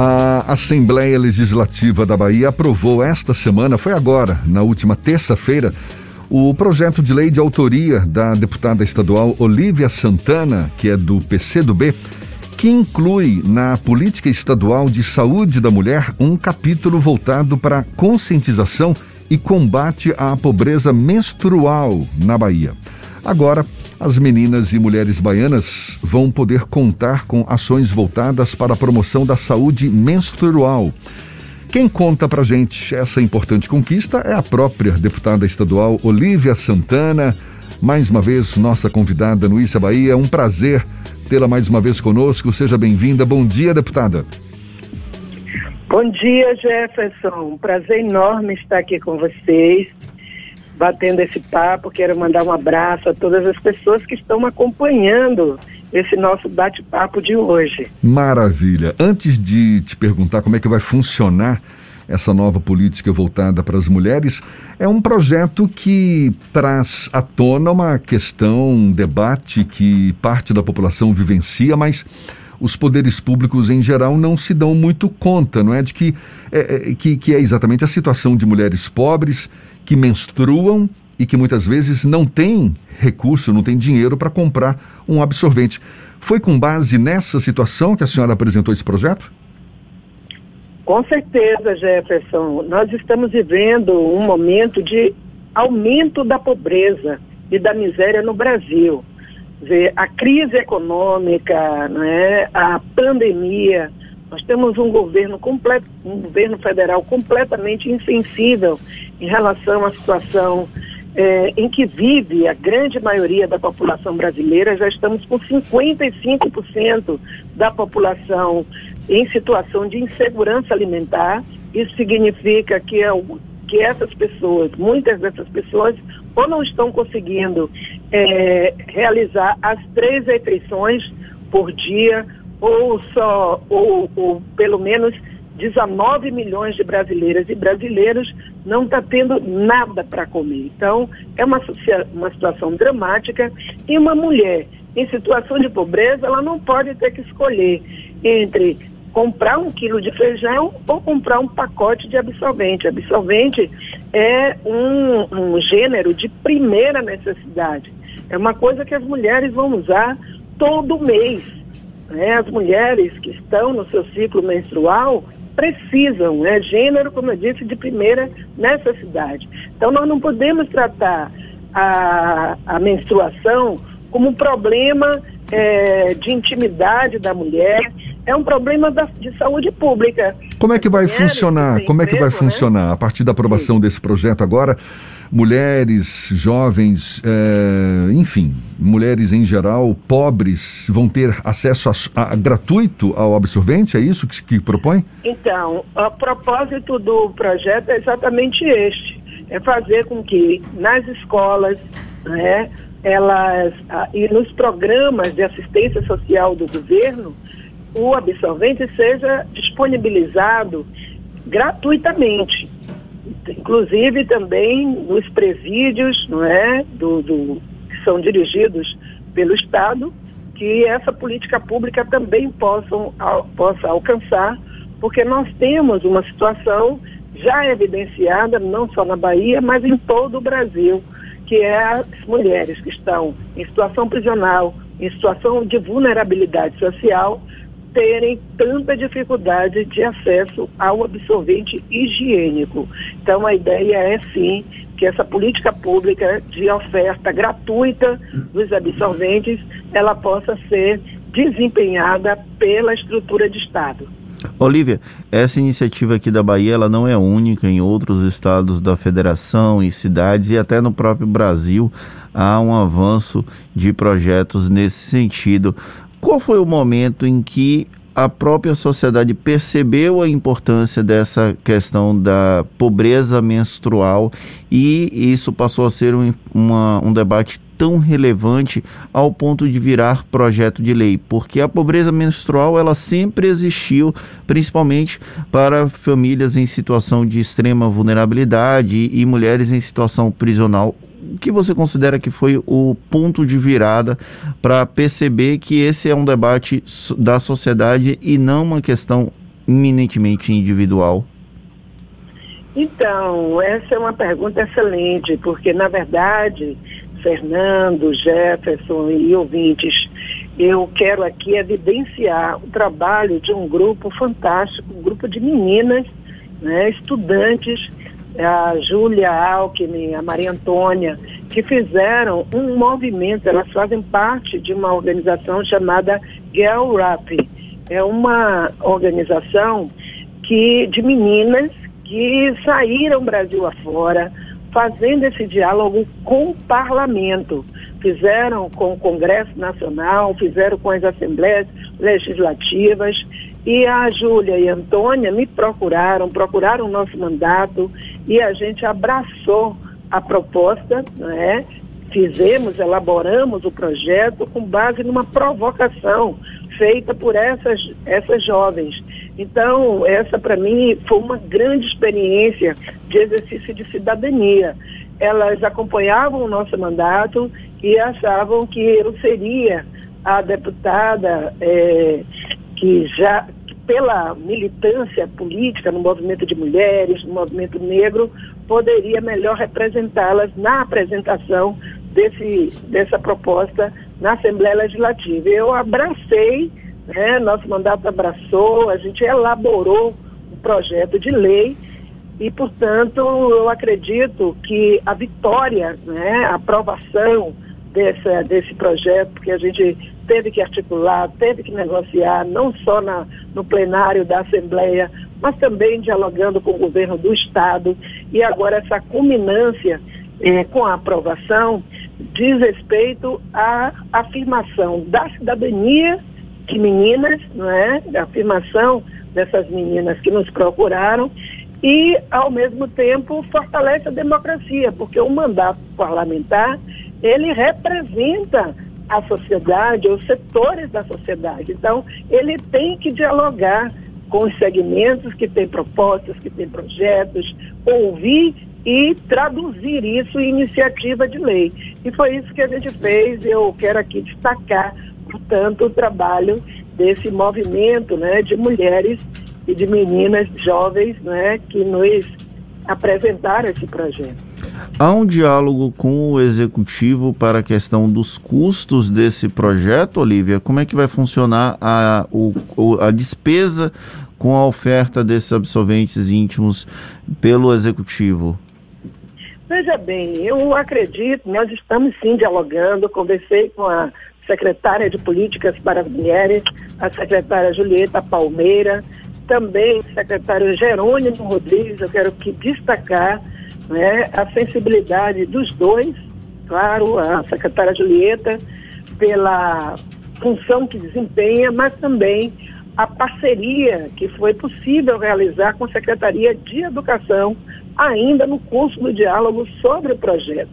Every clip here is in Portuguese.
A Assembleia Legislativa da Bahia aprovou esta semana, foi agora, na última terça-feira, o projeto de lei de autoria da deputada estadual Olívia Santana, que é do PCdoB, que inclui na política estadual de saúde da mulher um capítulo voltado para conscientização e combate à pobreza menstrual na Bahia. Agora, as meninas e mulheres baianas vão poder contar com ações voltadas para a promoção da saúde menstrual. Quem conta pra gente essa importante conquista é a própria deputada estadual Olívia Santana. Mais uma vez, nossa convidada no Issa Bahia. Um prazer tê-la mais uma vez conosco. Seja bem-vinda. Bom dia, deputada. Bom dia, Jefferson. Prazer enorme estar aqui com vocês batendo esse papo. Quero mandar um abraço a todas as pessoas que estão acompanhando esse nosso bate-papo de hoje. Maravilha. Antes de te perguntar como é que vai funcionar essa nova política voltada para as mulheres, é um projeto que traz à tona uma questão, um debate que parte da população vivencia, mas os poderes públicos em geral não se dão muito conta, não é? De que é, é que, que é exatamente a situação de mulheres pobres que menstruam e que muitas vezes não têm recurso, não têm dinheiro para comprar um absorvente. Foi com base nessa situação que a senhora apresentou esse projeto? Com certeza, Jefferson. Nós estamos vivendo um momento de aumento da pobreza e da miséria no Brasil. A crise econômica, né, a pandemia, nós temos um governo completo, um governo federal completamente insensível em relação à situação é, em que vive a grande maioria da população brasileira. Já estamos com 55% da população em situação de insegurança alimentar. Isso significa que, é, que essas pessoas, muitas dessas pessoas, ou não estão conseguindo é, realizar as três refeições por dia ou só, ou, ou pelo menos 19 milhões de brasileiras e brasileiros não está tendo nada para comer. Então, é uma, uma situação dramática e uma mulher em situação de pobreza, ela não pode ter que escolher entre comprar um quilo de feijão ou comprar um pacote de absorvente. Absorvente é um, um gênero de primeira necessidade. É uma coisa que as mulheres vão usar todo mês. Né? As mulheres que estão no seu ciclo menstrual precisam, né? gênero, como eu disse, de primeira necessidade. Então nós não podemos tratar a, a menstruação como um problema é, de intimidade da mulher, é um problema da, de saúde pública. Como é que vai funcionar? Como é que vai né? funcionar a partir da aprovação Sim. desse projeto agora? mulheres, jovens, é, enfim, mulheres em geral, pobres, vão ter acesso a, a, gratuito ao absorvente? É isso que, que propõe? Então, o propósito do projeto é exatamente este: é fazer com que nas escolas, né, elas e nos programas de assistência social do governo, o absorvente seja disponibilizado gratuitamente. Inclusive também nos presídios, não é, do, do, que são dirigidos pelo Estado, que essa política pública também possam, possa alcançar, porque nós temos uma situação já evidenciada, não só na Bahia, mas em todo o Brasil, que é as mulheres que estão em situação prisional, em situação de vulnerabilidade social, terem tanta dificuldade de acesso ao absorvente higiênico. Então, a ideia é sim que essa política pública de oferta gratuita dos absorventes ela possa ser desempenhada pela estrutura de Estado. Olivia, essa iniciativa aqui da Bahia ela não é única em outros estados da federação e cidades e até no próprio Brasil há um avanço de projetos nesse sentido. Qual foi o momento em que a própria sociedade percebeu a importância dessa questão da pobreza menstrual e isso passou a ser um, uma, um debate tão relevante ao ponto de virar projeto de lei, porque a pobreza menstrual ela sempre existiu, principalmente para famílias em situação de extrema vulnerabilidade e mulheres em situação prisional o que você considera que foi o ponto de virada para perceber que esse é um debate da sociedade e não uma questão eminentemente individual? Então, essa é uma pergunta excelente, porque, na verdade, Fernando, Jefferson e ouvintes, eu quero aqui evidenciar o trabalho de um grupo fantástico, um grupo de meninas, né, estudantes, a Júlia Alckmin, a Maria Antônia, que fizeram um movimento, elas fazem parte de uma organização chamada Girl Rap. É uma organização que de meninas que saíram Brasil afora, fazendo esse diálogo com o parlamento. Fizeram com o Congresso Nacional, fizeram com as assembleias legislativas. E a Júlia e a Antônia me procuraram, procuraram o nosso mandato e a gente abraçou a proposta, não é? Fizemos, elaboramos o projeto com base numa provocação feita por essas, essas jovens. Então, essa para mim foi uma grande experiência de exercício de cidadania. Elas acompanhavam o nosso mandato e achavam que eu seria a deputada é, que já pela militância política no movimento de mulheres, no movimento negro, poderia melhor representá-las na apresentação desse, dessa proposta na Assembleia Legislativa. Eu abracei né? Nosso mandato abraçou, a gente elaborou um projeto de lei e, portanto, eu acredito que a vitória, né, a aprovação desse, desse projeto, que a gente teve que articular, teve que negociar, não só na, no plenário da Assembleia, mas também dialogando com o governo do Estado, e agora essa culminância eh, com a aprovação diz respeito à afirmação da cidadania de meninas, não é? Da afirmação dessas meninas que nos procuraram e, ao mesmo tempo, fortalece a democracia, porque o mandato parlamentar, ele representa a sociedade, os setores da sociedade. Então, ele tem que dialogar com os segmentos que têm propostas, que têm projetos, ouvir e traduzir isso em iniciativa de lei. E foi isso que a gente fez. Eu quero aqui destacar portanto, o trabalho desse movimento né, de mulheres e de meninas jovens né, que nos apresentaram esse projeto. Há um diálogo com o executivo para a questão dos custos desse projeto, Olivia? Como é que vai funcionar a, o, a despesa com a oferta desses absolventes íntimos pelo executivo? Veja bem, eu acredito, nós estamos sim dialogando, conversei com a secretária de Políticas para as Mulheres, a secretária Julieta Palmeira, também o secretário Jerônimo Rodrigues, eu quero que destacar né, a sensibilidade dos dois, claro, a secretária Julieta, pela função que desempenha, mas também a parceria que foi possível realizar com a Secretaria de Educação, ainda no curso do diálogo sobre o projeto.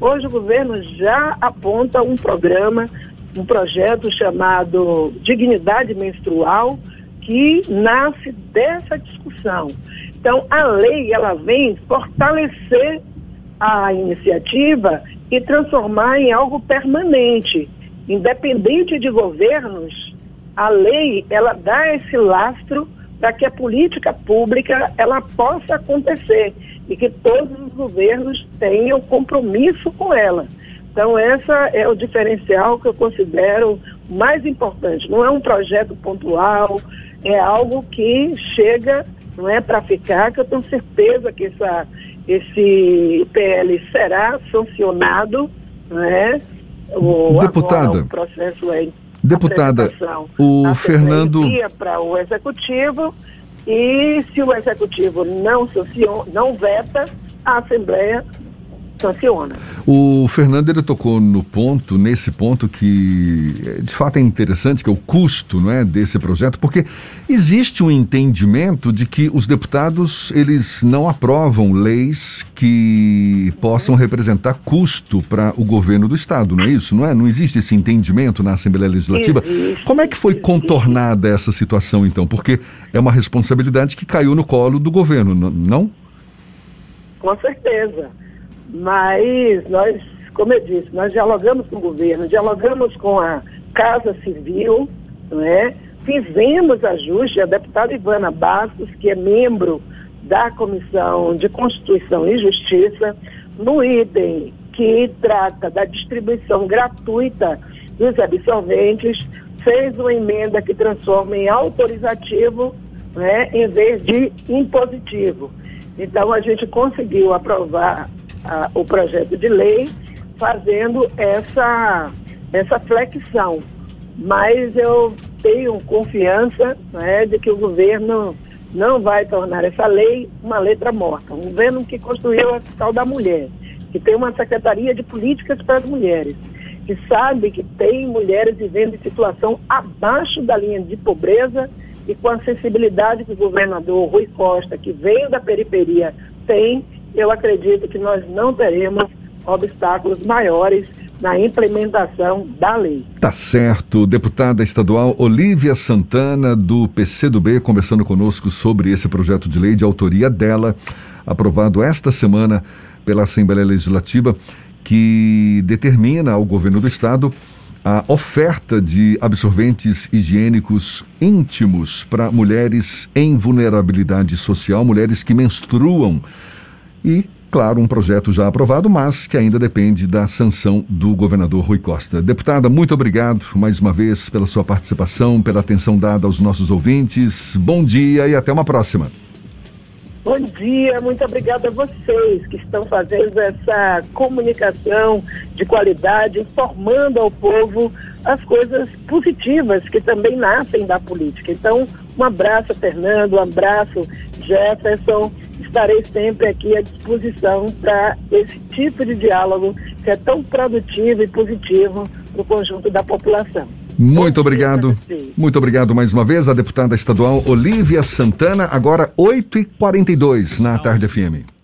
Hoje o governo já aponta um programa um projeto chamado Dignidade Menstrual, que nasce dessa discussão. Então, a lei, ela vem fortalecer a iniciativa e transformar em algo permanente. Independente de governos, a lei, ela dá esse lastro para que a política pública, ela possa acontecer e que todos os governos tenham compromisso com ela. Então, essa é o diferencial que eu considero mais importante. Não é um projeto pontual, é algo que chega, não é para ficar, que eu tenho certeza que essa, esse PL será sancionado, não é? O, Deputada. Agora, o processo é Deputada, o Fernando para o executivo e se o executivo não sanciona, não veta, a Assembleia sanciona. O Fernando ele tocou no ponto, nesse ponto que eh, de fato é interessante, que é o custo não é, desse projeto, porque existe um entendimento de que os deputados eles não aprovam leis que possam representar custo para o governo do Estado, não é isso? Não é? Não existe esse entendimento na Assembleia Legislativa. Existe, Como é que foi contornada essa situação, então? Porque é uma responsabilidade que caiu no colo do governo, não? Com certeza. Mas nós, como eu disse, nós dialogamos com o governo, dialogamos com a Casa Civil, não é? fizemos ajuste, a deputada Ivana Bastos, que é membro da Comissão de Constituição e Justiça, no item que trata da distribuição gratuita dos absolventes, fez uma emenda que transforma em autorizativo né, em vez de impositivo. Então, a gente conseguiu aprovar o projeto de lei fazendo essa, essa flexão. Mas eu tenho confiança né, de que o governo não vai tornar essa lei uma letra morta. Um governo que construiu a tal da mulher, que tem uma secretaria de políticas para as mulheres, que sabe que tem mulheres vivendo em situação abaixo da linha de pobreza e com a sensibilidade que o governador Rui Costa, que veio da periferia, tem, eu acredito que nós não teremos obstáculos maiores na implementação da lei. Tá certo. Deputada estadual Olívia Santana, do PCdoB, conversando conosco sobre esse projeto de lei de autoria dela, aprovado esta semana pela Assembleia Legislativa, que determina ao governo do estado a oferta de absorventes higiênicos íntimos para mulheres em vulnerabilidade social, mulheres que menstruam. E, claro, um projeto já aprovado, mas que ainda depende da sanção do governador Rui Costa. Deputada, muito obrigado mais uma vez pela sua participação, pela atenção dada aos nossos ouvintes. Bom dia e até uma próxima. Bom dia, muito obrigada a vocês que estão fazendo essa comunicação de qualidade, informando ao povo as coisas positivas que também nascem da política. Então, um abraço, Fernando, um abraço, Jefferson. Estarei sempre aqui à disposição para esse tipo de diálogo que é tão produtivo e positivo para o conjunto da população. Muito obrigado. Muito obrigado mais uma vez, a deputada estadual Olívia Santana, agora 8h42 na Tarde FM.